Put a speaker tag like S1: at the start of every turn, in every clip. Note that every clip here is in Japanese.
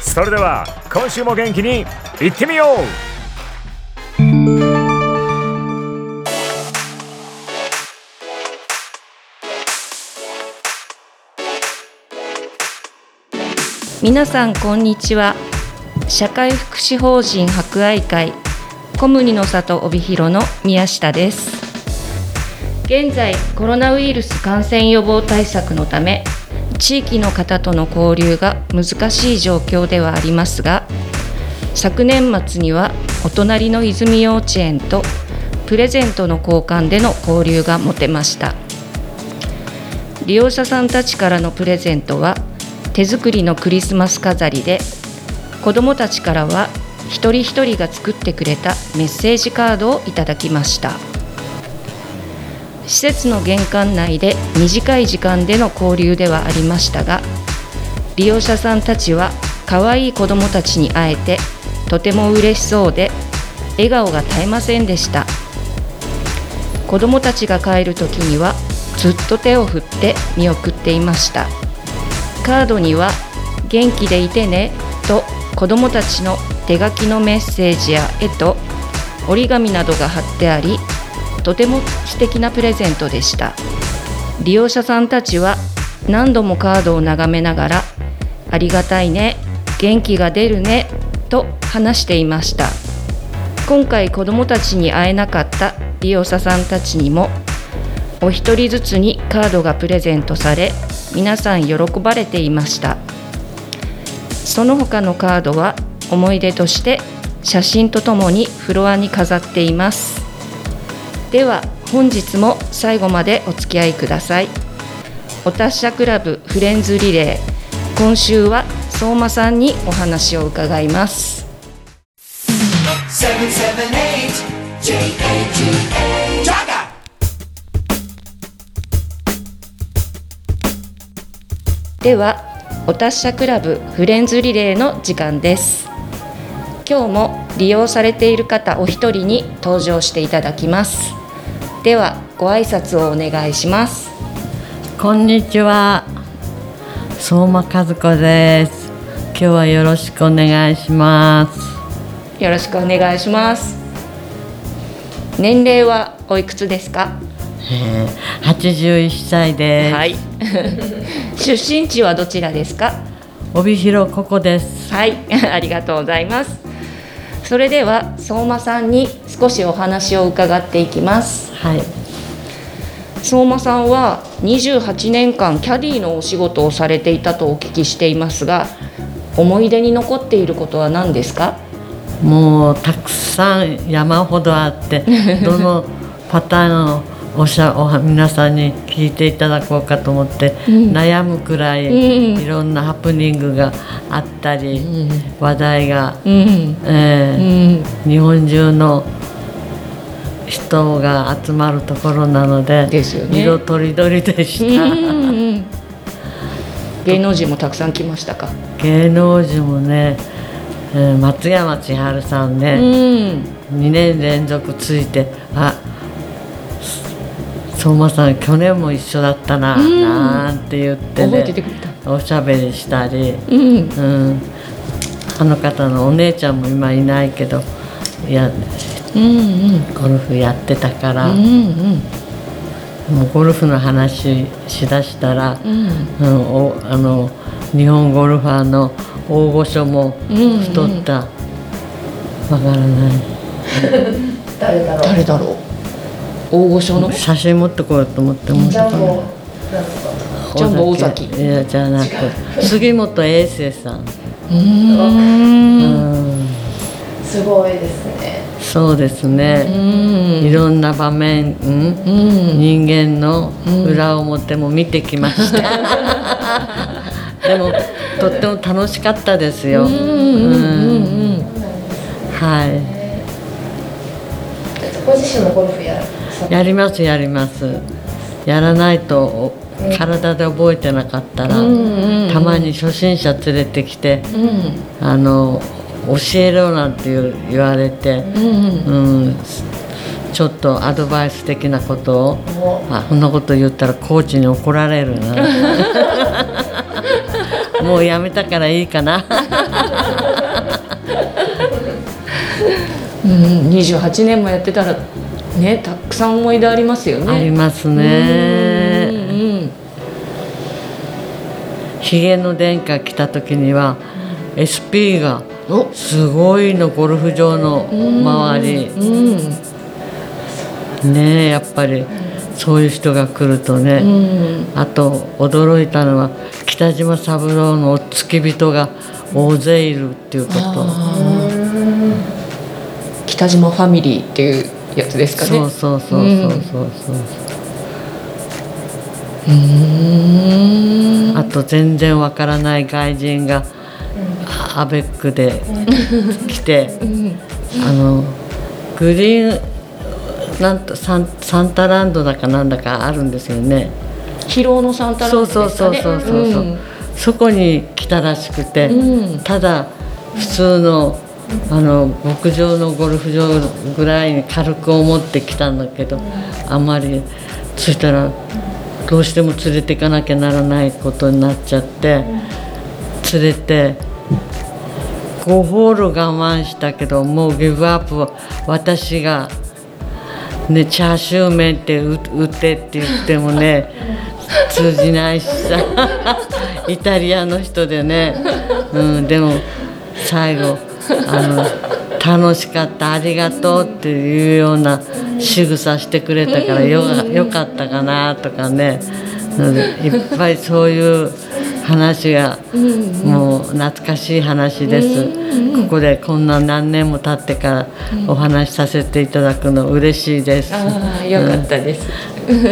S1: それでは今週も元気にいってみよう。
S2: 皆さんこんにちは。社会福祉法人博愛会コムニの里帯広の宮下です。現在コロナウイルス感染予防対策のため地域の方との交流が難しい状況ではありますが昨年末にはお隣の泉幼稚園とプレゼントの交換での交流が持てました。利用者さんたちからのプレゼントは手作りのクリスマス飾りで子どもたちからは一人一人が作ってくれたメッセージカードをいただきました。施設の玄関内で短い時間での交流ではありましたが利用者さんたちは可愛い子どもたちに会えてとても嬉しそうで笑顔が絶えませんでした。子どもたちが帰る時にはずっと手を振って見送っていました。カードには「元気でいてね」と子どもたちの手書きのメッセージや絵と折り紙などが貼ってありとても素敵なプレゼントでした。利用者さんたちは何度もカードを眺めながら「ありがたいね元気が出るね」と話していました。今回子どもたちに会えなかった利用者さんたちにもお一人ずつにカードがプレゼントされ皆さん喜ばれていました。その他のカードは思い出として写真とともにフロアに飾っています。では本日も最後までお付き合いください。お達者クラブフレンズリレー。今週は相馬さんにお話を伺います。ではお達者クラブフレンズリレーの時間です。今日も利用されている方お一人に登場していただきます。ではご挨拶をお願いします。
S3: こんにちは。相馬和子です。今日はよろしくお願いします。
S2: よろしくお願いします。年齢はおいくつですか？
S3: えー、81歳です。
S2: はい。出身地はどちらですか？
S3: 帯広ここです。
S2: はい。ありがとうございます。それでは相馬さんに少しお話を伺っていきます。
S3: はい。
S2: 相馬さんは28年間キャディーのお仕事をされていたとお聞きしていますが思い出に残っていることは何ですか？
S3: もうたくさん山ほどあって どのパターンをおしゃお皆さんに聞いていただこうかと思って、
S2: うん。
S3: 悩むくらい、
S2: うん。
S3: いろんなハプニングがあったり、話題が、
S2: うん。
S3: え日本中の人が集まるところなので
S2: ですよね。
S3: 色とりどりでし
S2: うん
S3: た、
S2: うん。芸能人もたくさん来ましたか？
S3: 芸能人もね、えー松山千春さん
S2: う
S3: ね、
S2: ん。
S3: 2年連続ついてあ相馬さん去年も一緒だったな、
S2: うん。
S3: なんて言って
S2: 覚えてて
S3: おしゃべりしたり、
S2: うん。
S3: うん、あの方のお姉ちゃんも今いないけどいや
S2: うんうん。
S3: ゴルフやってたから、
S2: うんうん。
S3: もうゴルフの話しだしたら、
S2: うん。
S3: うん、おあの日本ゴルファーの大御所も太った、わからない。
S4: 誰だろう？
S2: 誰だろう？大御所の？
S3: 写真持ってこようと思って持ってこ
S4: ジャンボなんとか
S2: ジャンボ尾崎。
S3: いやじゃなく杉本英生さん。
S2: うーん。
S3: うん。
S4: すごいですね
S3: そうです
S2: う
S3: ね、
S2: ん。
S3: いろんな場面、うん。
S2: うん。
S3: 人間の裏表も見てきました、でもとっても楽しかったですよ、
S2: うんうんうん
S3: はい。
S4: ご自身もゴルフやる？
S3: やりますやります。やらないとお体で覚えてなかったら、
S2: うんうんうん。
S3: たまに初心者連れてきて、
S2: うん。
S3: あの教えろなんて言う言われて、
S2: うん
S3: うん、ちょっとアドバイス的なことを
S4: も
S3: あそんなこと言ったらコーチに怒られるな。もうやめたからいいかな。
S2: うん28年もやってたらねたくさん思い出ありますよね。
S3: あります
S2: うん
S3: ね
S2: うん。
S3: ひげの殿下来た時には SP が
S2: お
S3: すごいのゴルフ場の周り。
S2: うん。
S3: ねえやっぱりそういう人が来るとね、
S2: うん。
S3: あと驚いたのは北島三郎の付き人が大勢いるっていうこと。
S2: 北島ファミリーっていうやつですかね。
S3: そうそうそうそうそうそう、
S2: うん。
S3: あと全然わからない外人がアベックで来てあのグリーンなんとサンサンタランドだかなんだかあるんですよね。
S2: 疲労のサンタランド
S3: そう
S2: ですかね。
S3: そうそうそうそう、
S2: ん。
S3: そこに来たらしくて、
S2: うん。
S3: ただ普通のあの牧場のゴルフ場ぐらいに軽く思ってきたんだけどあまりそしたらどうしても連れていかなきゃならないことになっちゃって連れて5ホール我慢したけどもうギブアップを私が、ね、チャーシュー麺って打打ってって言ってもね 通じないしさ イタリアの人でね、うん、でも最後あの楽しかったありがとうっていうような仕草してくれたからよかよかったかなとかね、うんいっぱいそういう話がもう懐かしい話です。ここでこんな何年も経ってからお話しさせていただくの嬉しいです。
S2: ああよかったです、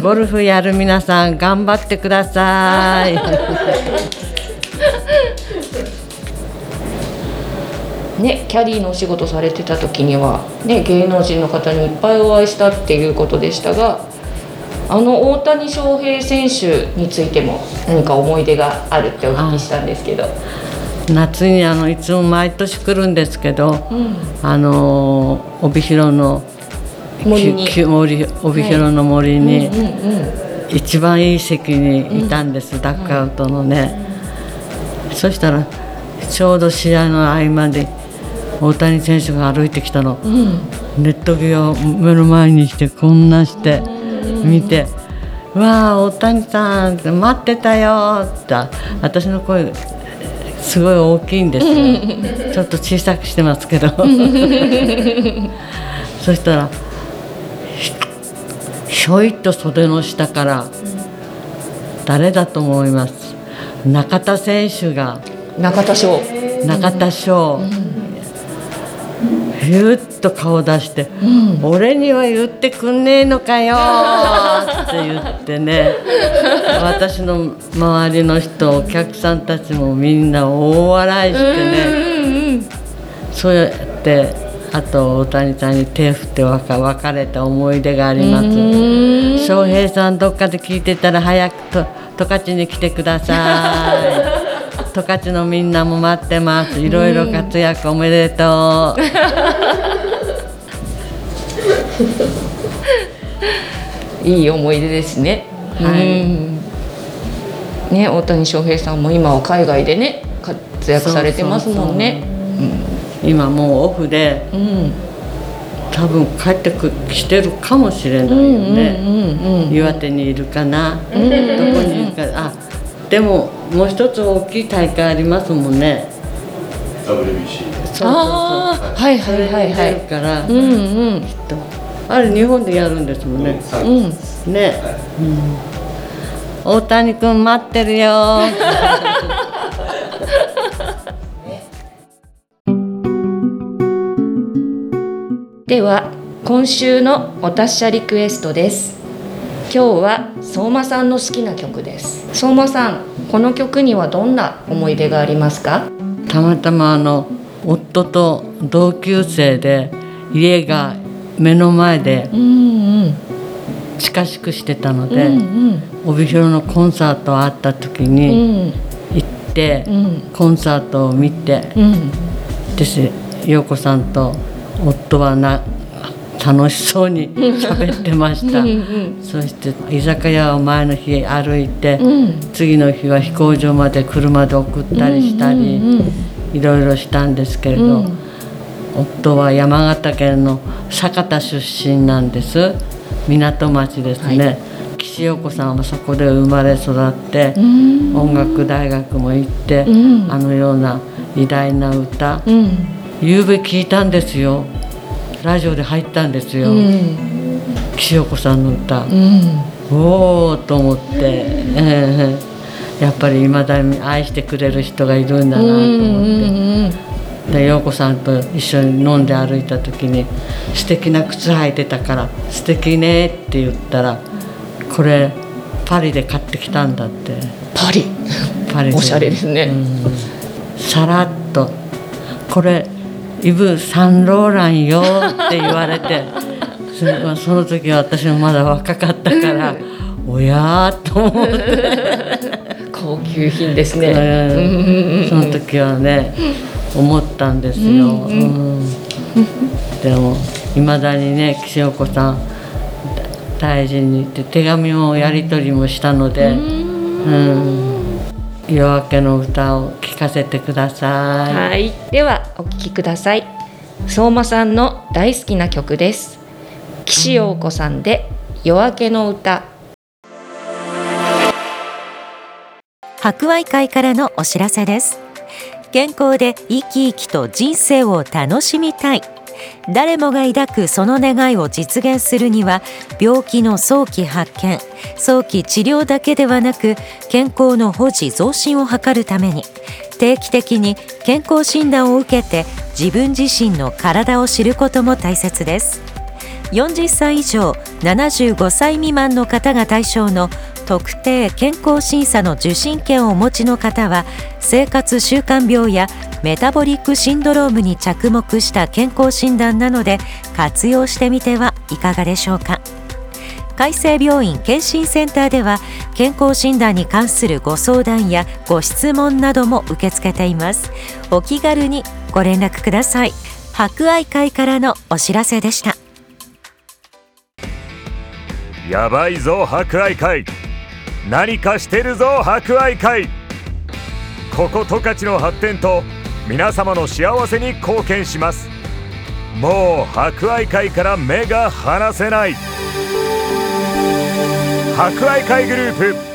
S3: ゴルフやる皆さん頑張ってください。
S2: ね、キャディーのお仕事されてた時には、ね、芸能人の方にいっぱいお会いしたっていうことでしたがあの大谷翔平選手についても何か思い出があるってお聞きしたんですけど。
S3: 夏にあのいつも毎年来るんですけど、
S2: うん。
S3: あの帯広の
S2: 森
S3: 森帯広の森に
S2: うんうん
S3: 一番いい席にいたんです、ダックアウトのね、そしたらちょうど試合の合間で大谷選手が歩いてきたの、
S2: うん。
S3: ネット際を目の前にしてこんなして見て「わあ大谷さん待ってたよ」って私の声すごい大きいんですよ。ちょっと小さくしてますけど。そしたらひひょいっと袖の下から誰だと思います？中田選手が。
S2: 中田翔。
S3: 中田翔、ひゅっと顔出して、俺には言ってくんねえのかよ」って言ってね。私の周りの人お客さんたちもみんな大笑いしてね。そうやってあと大谷さんに手振って別別れた思い出があります。翔平さんどっかで聞いてたら早くと十勝に来てください。十勝のみんなも待ってます。いろいろ活躍おめでとう。
S2: いい思い出ですね。
S3: はい
S2: うんね大谷翔平さんも今は海外でね活躍されてますもんね。
S3: 今もうオフで
S2: うん
S3: 多分帰ってく来てるかもしれないよね。
S2: うんうん
S3: 岩手にいるかな。どこにいるか。あ、でももう一つ大きい大会ありますもんね。そうそう
S2: ああはいはいはいはい。
S3: から、
S2: うん。うん
S3: あれ日本でやるんですもんね。
S2: うん
S3: ね、うん、大谷君待ってるよ。
S2: では今週のお達者リクエストです。今日は相馬さんの好きな曲です。相馬さんこの曲にはどんな思い出がありますか？
S3: たまたまあの夫と同級生で家が目の前で
S2: うんうん。
S3: 近しくしてたの
S2: う
S3: で、
S2: ん。
S3: 帯広のコンサートあった時
S2: う
S3: に
S2: ん。
S3: 行って、
S2: うん。
S3: コンサートを見て
S2: うん。
S3: です。陽子さんと夫はな楽しそうに喋ってました、
S2: うんうん
S3: そして居酒屋を前の日歩いて、
S2: うん。
S3: 次の日は飛行場まで車で送ったりしたり、いろいろしたんですけれど、
S2: うん。
S3: 夫は山形県の酒田出身なんです。港町ですね、
S2: はい。
S3: 岸陽子さんはそこで生まれ育って、
S2: うん。
S3: 音楽大学も行って、
S2: うん。
S3: あのような偉大な歌、
S2: うん。
S3: 夕べ聞いたんですよラジオで入ったんですよ、
S2: うん。
S3: 岸陽子さんの歌、
S2: うん。
S3: おおと思って、ええやっぱり未だに愛してくれる人がいるんだなと思って、で陽子さんと一緒に飲んで歩いた時に「素敵な靴履いてたから素敵ね」って言ったら「これパリで買ってきたんだ」って。
S2: パリ。
S3: パリで。
S2: おしゃれですね。
S3: うん。さらっと「これイブ・サンローランよ」って言われて その時は私もまだ若かったから「おや?」と思って。
S2: 高級品ですね。
S3: うん。その時はね思ったんですよ、うんでもいまだにね岸陽子さん大事にって手紙もやり取りもしたので、うん夜明けの歌を聴かせてください、
S2: はい、ではお聞きください。相馬さんの大好きな曲です。岸陽子さんで夜明けの歌。
S5: 博愛会からのお知らせです健康で生き生きと人生を楽しみたい誰もが抱くその願いを実現するには病気の早期発見早期治療だけではなく健康の保持増進を図るために定期的に健康診断を受けて自分自身の体を知ることも大切です。40歳以上75歳未満の方が対象の特定健康審査の受診券をお持ちの方は生活習慣病やメタボリックシンドロームに着目した健康診断なので活用してみてはいかがでしょうか。海生病院健診センターでは健康診断に関するご相談やご質問なども受け付けています。お気軽にご連絡ください。博愛会からのお知らせでした。
S1: やばいぞ博愛会。何かしてるぞ博愛会。ここ十勝の発展と皆様の幸せに貢献します。もう博愛会から目が離せない。博愛会グループ